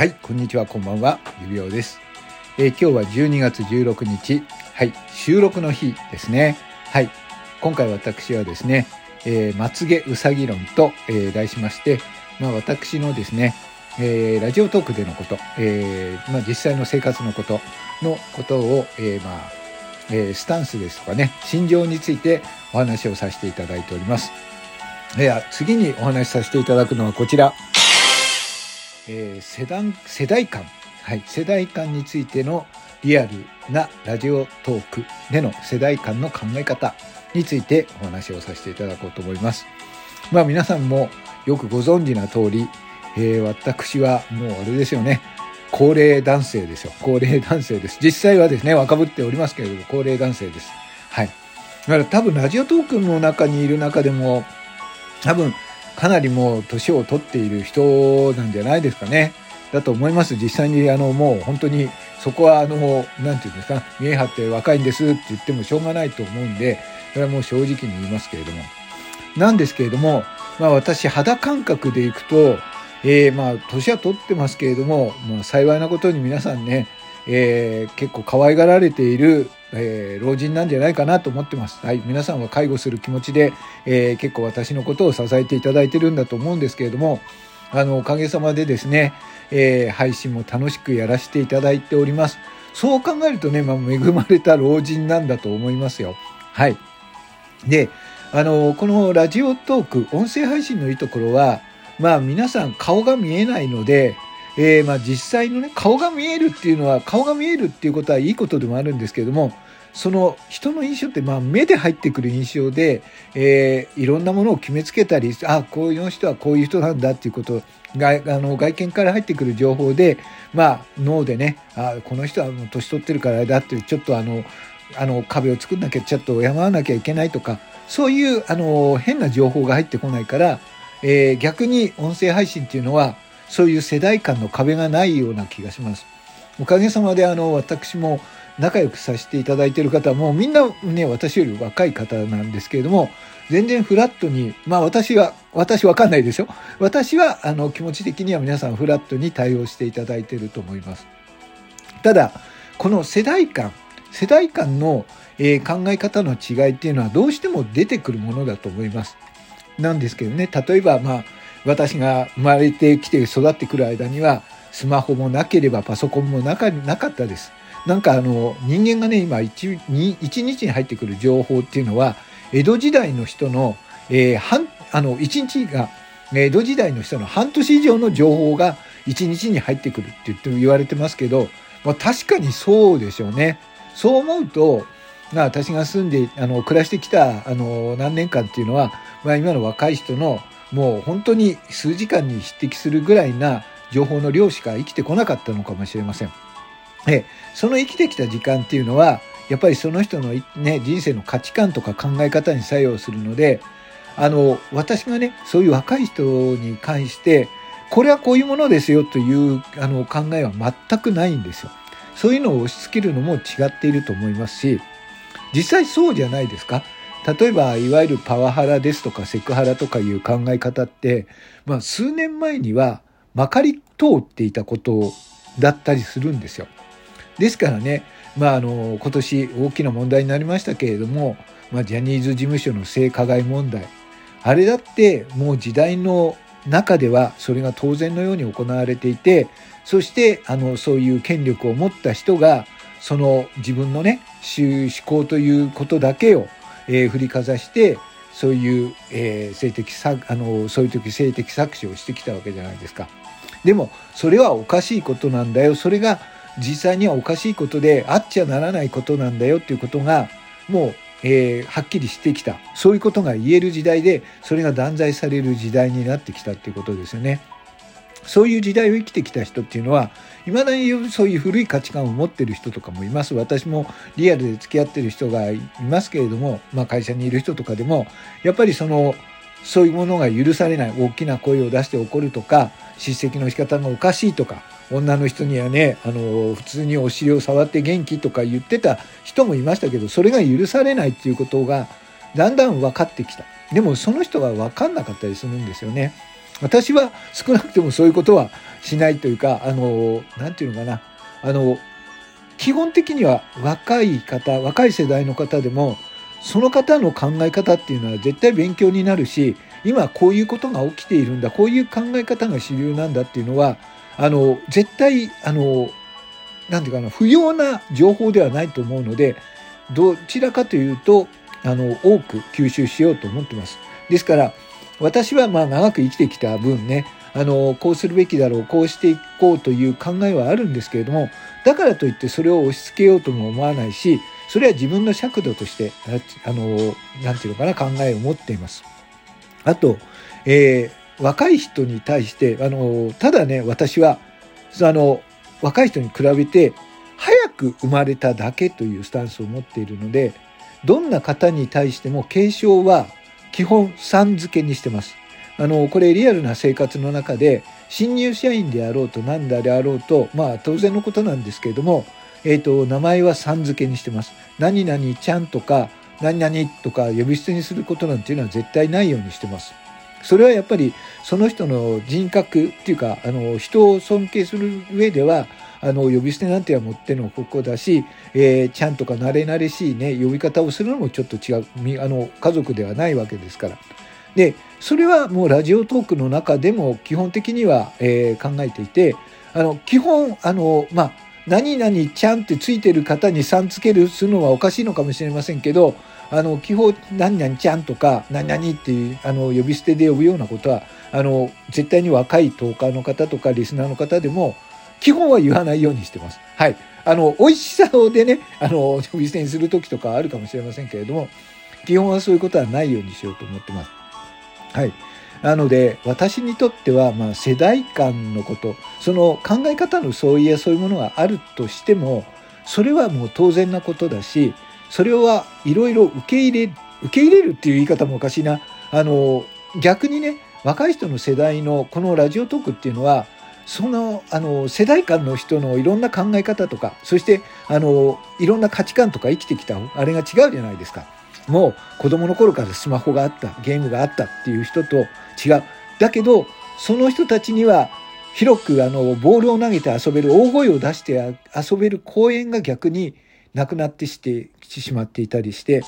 はい、こんにちは、こんばんは、指輪です、えー、今日は12月16日、はい、収録の日ですね。はい、今回私はですね、えー、まつげうさぎ論と、えー、題しまして、まあ私のですね、えー、ラジオトークでのこと、えー、まあ実際の生活のことのことを、えー、まあ、えー、スタンスですとかね、心情についてお話をさせていただいております。では、次にお話しさせていただくのはこちら。えー、世代世代間、はい、世代間についてのリアルなラジオトークでの世代間の考え方についてお話をさせていただこうと思います。まあ皆さんもよくご存知な通り、えー、私はもうあれですよね。高齢男性ですよ。高齢男性です。実際はですね、若ぶっておりますけれども、高齢男性です。はい。だから多分ラジオトークの中にいる中でも、多分かなりもう年を取っている人なんじゃないですかね。だと思います。実際にあのもう本当にそこはあの、なんていうんですか、見え張って若いんですって言ってもしょうがないと思うんで、それはもう正直に言いますけれども。なんですけれども、まあ私肌感覚でいくと、えー、まあ年は取ってますけれども、まあ幸いなことに皆さんね、えー、結構可愛がられているえー、老人なんじゃないかなと思ってます。はい。皆さんは介護する気持ちで、えー、結構私のことを支えていただいてるんだと思うんですけれども、あの、おかげさまでですね、えー、配信も楽しくやらせていただいております。そう考えるとね、まあ、恵まれた老人なんだと思いますよ。はい。で、あの、このラジオトーク、音声配信のいいところは、まあ皆さん顔が見えないので、えー、まあ実際のね、顔が見えるっていうのは、顔が見えるっていうことはいいことでもあるんですけども、その人の印象ってまあ目で入ってくる印象で、えー、いろんなものを決めつけたり、あ、こういう人はこういう人なんだっていうことが、あの外見から入ってくる情報で、まあ脳でね、あ、この人はもう年取ってるからだっていう、ちょっとあの、あの壁を作んなきゃちょっと山わなきゃいけないとか、そういうあの変な情報が入ってこないから、えー、逆に音声配信っていうのは、そういう世代間の壁がないような気がします。おかげさまであの私も仲良くさせていただいている方もみんなね私より若い方なんですけれども全然フラットにまあ私は私わかんないでしょ？私はあの気持ち的には皆さんフラットに対応していただいていると思います。ただこの世代間世代間の、えー、考え方の違いっていうのはどうしても出てくるものだと思います。なんですけどね例えばまあ私が生まれてきて育ってくる間にはスマホもなければパソコンもなかなかったです。なんかあの人間がね今一日に入ってくる情報っていうのは江戸時代の人の、えー、半あの1日が江戸時代の人の半年以上の情報が1日に入ってくるって言って言われてますけど、まあ、確かにそうでしょうね。そう思うと、まあ、私が住んであの暮らしてきたあの何年間っていうのは、まあ、今の若い人のもう本当に数時間に匹敵するぐらいな情報の量しか生きてこなかったのかもしれません。えその生きてきた時間っていうのはやっぱりその人の、ね、人生の価値観とか考え方に作用するのであの私がねそういう若い人に関してこれはこういうものですよというあの考えは全くないんですよ。そういうのを押し付けるのも違っていると思いますし実際そうじゃないですか。例えばいわゆるパワハラですとかセクハラとかいう考え方って、まあ、数年前にはまかり通っていたことだったりするんですよ。ですからね、まあ、あの今年大きな問題になりましたけれども、まあ、ジャニーズ事務所の性加害問題あれだってもう時代の中ではそれが当然のように行われていてそしてあのそういう権力を持った人がその自分のね思考ということだけをえー、振りかざしてそういう、えー、性的あのそういう時性的搾取をしてきたわけじゃないですか。でもそれはおかしいことなんだよそれが実際にはおかしいことであっちゃならないことなんだよっていうことがもう、えー、はっきりしてきたそういうことが言える時代でそれが断罪される時代になってきたっていうことですよね。そういう時代を生きてきた人っていうのは、未だにそういう古い価値観を持ってる人とかもいます。私もリアルで付き合ってる人がいますけれども、まあ会社にいる人とかでも、やっぱりその、そういうものが許されない、大きな声を出して怒るとか、叱責の仕方がおかしいとか、女の人にはね、あの、普通にお尻を触って元気とか言ってた人もいましたけど、それが許されないっていうことが、だんだん分かってきた。でもその人は分かんなかったりするんですよね。私は少なくともそういうことはしないというか、あの、なんていうのかな。あの、基本的には若い方、若い世代の方でも、その方の考え方っていうのは絶対勉強になるし、今こういうことが起きているんだ、こういう考え方が主流なんだっていうのは、あの、絶対、あの、なんていうかな、不要な情報ではないと思うので、どちらかというと、あの、多く吸収しようと思ってます。ですから、私はまあ長く生きてきた分ね、あの、こうするべきだろう、こうしていこうという考えはあるんですけれども、だからといってそれを押し付けようとも思わないし、それは自分の尺度として、あの、なんていうのかな、考えを持っています。あと、えー、若い人に対して、あの、ただね、私は、あの、若い人に比べて、早く生まれただけというスタンスを持っているので、どんな方に対しても継承は基本さん付けにしてます。あの、これリアルな生活の中で、新入社員であろうと何であろうと、まあ当然のことなんですけれども、えっ、ー、と、名前はさん付けにしてます。何々ちゃんとか、何々とか呼び捨てにすることなんていうのは絶対ないようにしてます。それはやっぱりその人の人格っていうか、あの、人を尊敬する上では、あの、呼び捨てなんてはもってのここだし、えー、ちゃんとか慣れ慣れしいね、呼び方をするのもちょっと違う、あの、家族ではないわけですから。で、それはもうラジオトークの中でも基本的には、えー、考えていて、あの、基本、あの、まあ、何々ちゃんってついてる方にさんつけるするのはおかしいのかもしれませんけど、あの、基本、何々ちゃんとか、何々っていう、あの、呼び捨てで呼ぶようなことは、あの、絶対に若いトーカーの方とかリスナーの方でも、基本は言わないようにしてます。はい。あの、美味しさでね、あの、呼び捨てにする時とかあるかもしれませんけれども、基本はそういうことはないようにしようと思ってます。はい。なので、私にとっては、まあ、世代間のこと、その考え方の相違やそういうものがあるとしても、それはもう当然なことだし、それはいろいろ受け入れ、受け入れるっていう言い方もおかしいな。あの、逆にね、若い人の世代のこのラジオトークっていうのは、その、あの、世代間の人のいろんな考え方とか、そして、あの、いろんな価値観とか生きてきた、あれが違うじゃないですか。もう子供の頃からスマホがあった、ゲームがあったっていう人と違う。だけど、その人たちには広くあのボールを投げて遊べる、大声を出して遊べる公園が逆になくなってしてしまっていたりして、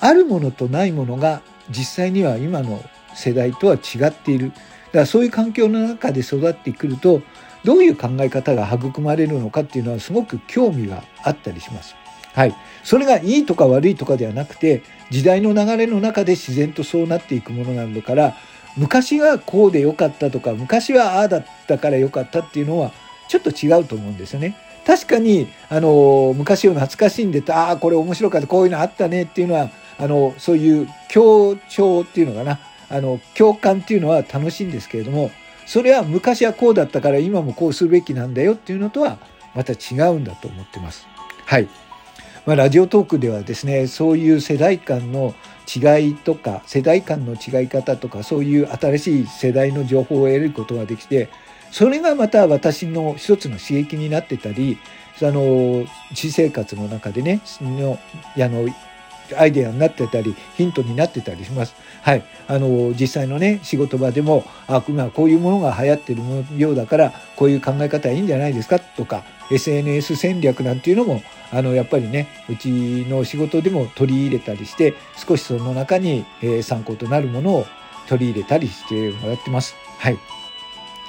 あるものとないものが実際には今の世代とは違っている。だからそういう環境の中で育ってくると、どういう考え方が育まれるのかっていうのはすごく興味があったりします。はい。それがいいとか悪いとかではなくて、時代の流れの中で自然とそうなっていくものなんだから、昔はこうでよかったとか、昔はああだったからよかったっていうのは、ちょっと違うと思うんですよね。確かに、あの、昔を懐かしんでた、ああ、これ面白かった、こういうのあったねっていうのは、あの、そういう協調っていうのかな、あの、共感っていうのは楽しいんですけれども、それは昔はこうだったから今もこうするべきなんだよっていうのとは、また違うんだと思ってます。はい。まあ、ラジオトークではですね、そういう世代間の違いとか、世代間の違い方とか、そういう新しい世代の情報を得ることができて、それがまた私の一つの刺激になってたり、あの、私生活の中でね、のあのアイデアになってたり、ヒントになってたりします。はい。あの、実際のね、仕事場でも、あ、今こういうものが流行ってるようだから、こういう考え方はいいんじゃないですか？とか、SNS 戦略なんていうのも、あの、やっぱりね、うちの仕事でも取り入れたりして、少しその中に、え参考となるものを取り入れたりしてもらってます。はい。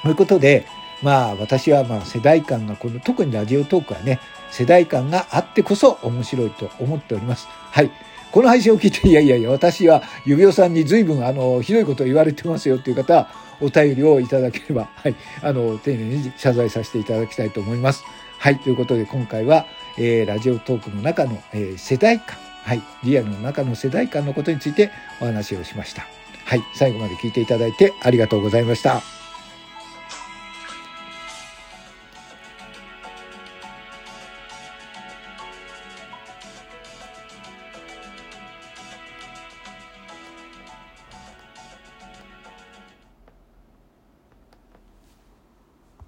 ということで、まあ私はまあ世代間がこの特にラジオトークはね世代間があってこそ面白いと思っております。はい。この配信を聞いて、いやいやいや、私は指輪さんに随分、あの、ひどいことを言われてますよっていう方は、お便りをいただければ、はい、あの、丁寧に謝罪させていただきたいと思います。はい、ということで今回は、えー、ラジオトークの中の、えー、世代間、はい、リアルの中の世代間のことについてお話をしました。はい、最後まで聞いていただいてありがとうございました。